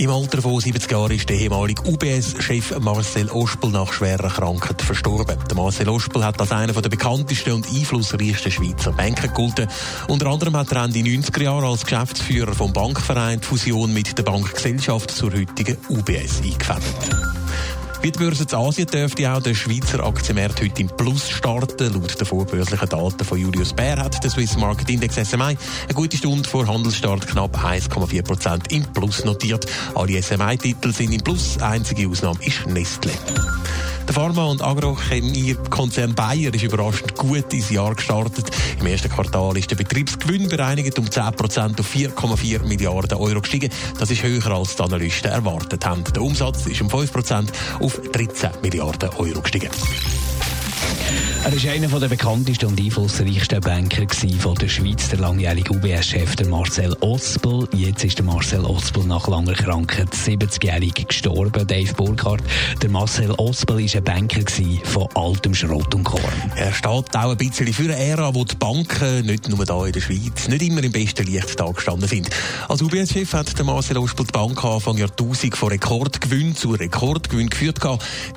Im Alter von 70 Jahren ist der ehemalige UBS-Chef Marcel Ospel nach schwerer Krankheit verstorben. Der Marcel Ospel hat als einer der bekanntesten und einflussreichsten Schweizer Banker gegolten. Unter anderem hat er Ende 90er Jahre als Geschäftsführer vom Bankverein die Fusion mit der Bankgesellschaft zur heutigen UBS eingefädelt. Wie die Börse Asien dürfte auch der Schweizer Aktienmarkt heute im Plus starten. Laut den vorbörslichen Daten von Julius Baer hat der Swiss Market Index SMI eine gute Stunde vor Handelsstart knapp 1,4 Prozent im Plus notiert. Alle SMI-Titel sind im Plus. Einzige Ausnahme ist Nestle. Der Pharma- und Agrochemie-Konzern Bayer ist überraschend gut ins Jahr gestartet. Im ersten Quartal ist der Betriebsgewinn bereinigt um 10% auf 4,4 Milliarden Euro gestiegen. Das ist höher als die Analysten erwartet haben. Der Umsatz ist um 5% auf 13 Milliarden Euro gestiegen. Er ist einer der bekanntesten und einflussreichsten Banker von der Schweiz, der langjährige UBS-Chef Marcel Ospel. Jetzt ist der Marcel Ospel nach langer Krankheit 70-jährig gestorben. Dave Burkhardt. Der Marcel Ospel war ein Banker von altem Schrott und Korn. Er steht auch ein bisschen für eine Ära, wo die Banken, nicht nur hier in der Schweiz, nicht immer im besten Licht gestanden sind. Als UBS-Chef hat der Marcel Ospel die Bank Anfang Jahrtausend von Rekordgewinn zu Rekordgewinn geführt,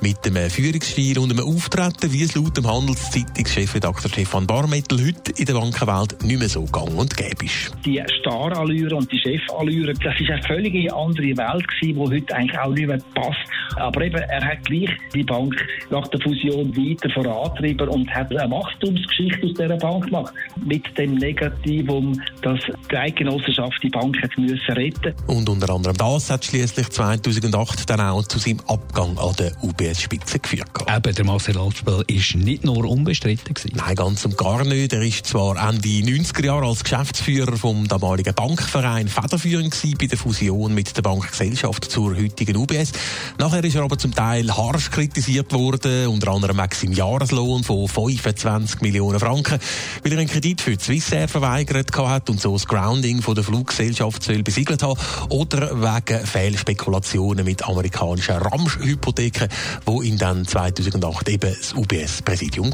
mit einem Führungsstil und einem Auftreten, wie es laut dem Handel Handelszeitungschefredakteur Stefan Barmettel heute in der Bankenwelt nicht mehr so gang und gäbe ist. Die Starallüre und die Chefallüre, das ist eine völlig andere Welt gewesen, die heute eigentlich auch nicht mehr passt. Aber eben, er hat gleich die Bank nach der Fusion weiter vorantrieben und hat eine Wachstumsgeschichte aus dieser Bank gemacht. Mit dem Negativum, dass die Eidgenossenschaft die Bank hat müssen retten Und unter anderem das hat schließlich 2008 dann auch zu seinem Abgang an der UBS-Spitze geführt. Eben, der Marcel Altspiel ist nicht nur nur unbestritten gewesen? Nein, ganz und gar nicht. Er ist zwar Ende 90er Jahre als Geschäftsführer vom damaligen Bankverein federführend bei der Fusion mit der Bankgesellschaft zur heutigen UBS. Nachher ist er aber zum Teil harsch kritisiert worden, unter anderem seinem Jahreslohn von 25 Millionen Franken, weil er einen Kredit für Swissair verweigert hat und so das Grounding von der Fluggesellschaft soll besiegelt haben oder wegen Fehlspekulationen mit amerikanischen Ramsch-Hypotheken, wo ihn dann 2008 eben das UBS-Präsidium